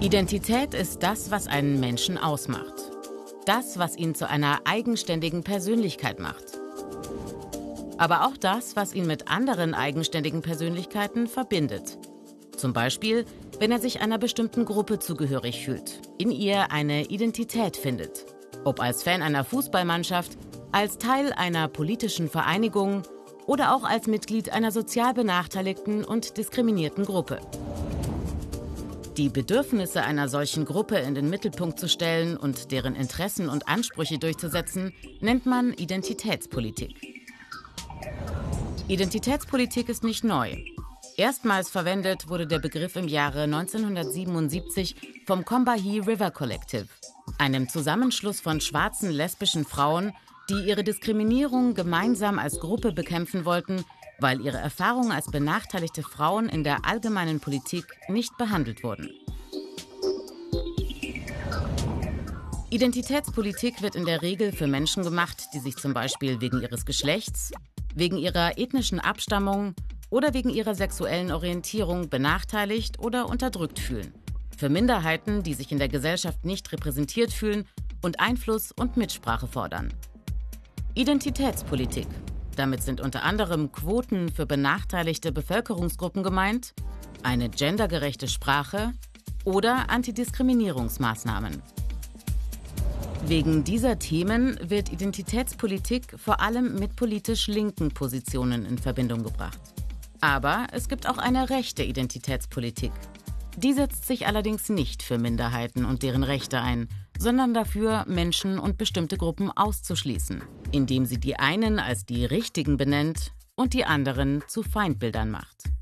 Identität ist das, was einen Menschen ausmacht. Das, was ihn zu einer eigenständigen Persönlichkeit macht. Aber auch das, was ihn mit anderen eigenständigen Persönlichkeiten verbindet. Zum Beispiel, wenn er sich einer bestimmten Gruppe zugehörig fühlt, in ihr eine Identität findet. Ob als Fan einer Fußballmannschaft, als Teil einer politischen Vereinigung oder auch als Mitglied einer sozial benachteiligten und diskriminierten Gruppe. Die Bedürfnisse einer solchen Gruppe in den Mittelpunkt zu stellen und deren Interessen und Ansprüche durchzusetzen, nennt man Identitätspolitik. Identitätspolitik ist nicht neu. Erstmals verwendet wurde der Begriff im Jahre 1977 vom Combahee River Collective, einem Zusammenschluss von schwarzen lesbischen Frauen, die ihre Diskriminierung gemeinsam als Gruppe bekämpfen wollten weil ihre Erfahrungen als benachteiligte Frauen in der allgemeinen Politik nicht behandelt wurden. Identitätspolitik wird in der Regel für Menschen gemacht, die sich zum Beispiel wegen ihres Geschlechts, wegen ihrer ethnischen Abstammung oder wegen ihrer sexuellen Orientierung benachteiligt oder unterdrückt fühlen. Für Minderheiten, die sich in der Gesellschaft nicht repräsentiert fühlen und Einfluss und Mitsprache fordern. Identitätspolitik damit sind unter anderem Quoten für benachteiligte Bevölkerungsgruppen gemeint, eine gendergerechte Sprache oder Antidiskriminierungsmaßnahmen. Wegen dieser Themen wird Identitätspolitik vor allem mit politisch linken Positionen in Verbindung gebracht. Aber es gibt auch eine rechte Identitätspolitik. Die setzt sich allerdings nicht für Minderheiten und deren Rechte ein, sondern dafür, Menschen und bestimmte Gruppen auszuschließen, indem sie die einen als die Richtigen benennt und die anderen zu Feindbildern macht.